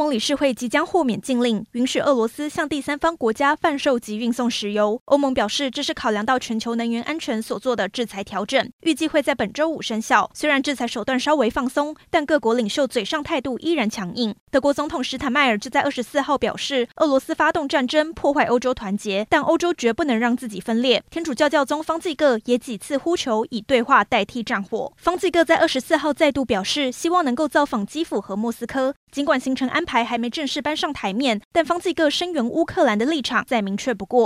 欧盟理事会即将豁免禁令，允许俄罗斯向第三方国家贩售及运送石油。欧盟表示，这是考量到全球能源安全所做的制裁调整，预计会在本周五生效。虽然制裁手段稍微放松，但各国领袖嘴上态度依然强硬。德国总统施坦迈尔就在二十四号表示，俄罗斯发动战争破坏欧洲团结，但欧洲绝不能让自己分裂。天主教教宗方济各也几次呼求以对话代替战火。方济各在二十四号再度表示，希望能够造访基辅和莫斯科。尽管行程安排还没正式搬上台面，但方济各声援乌克兰的立场再明确不过。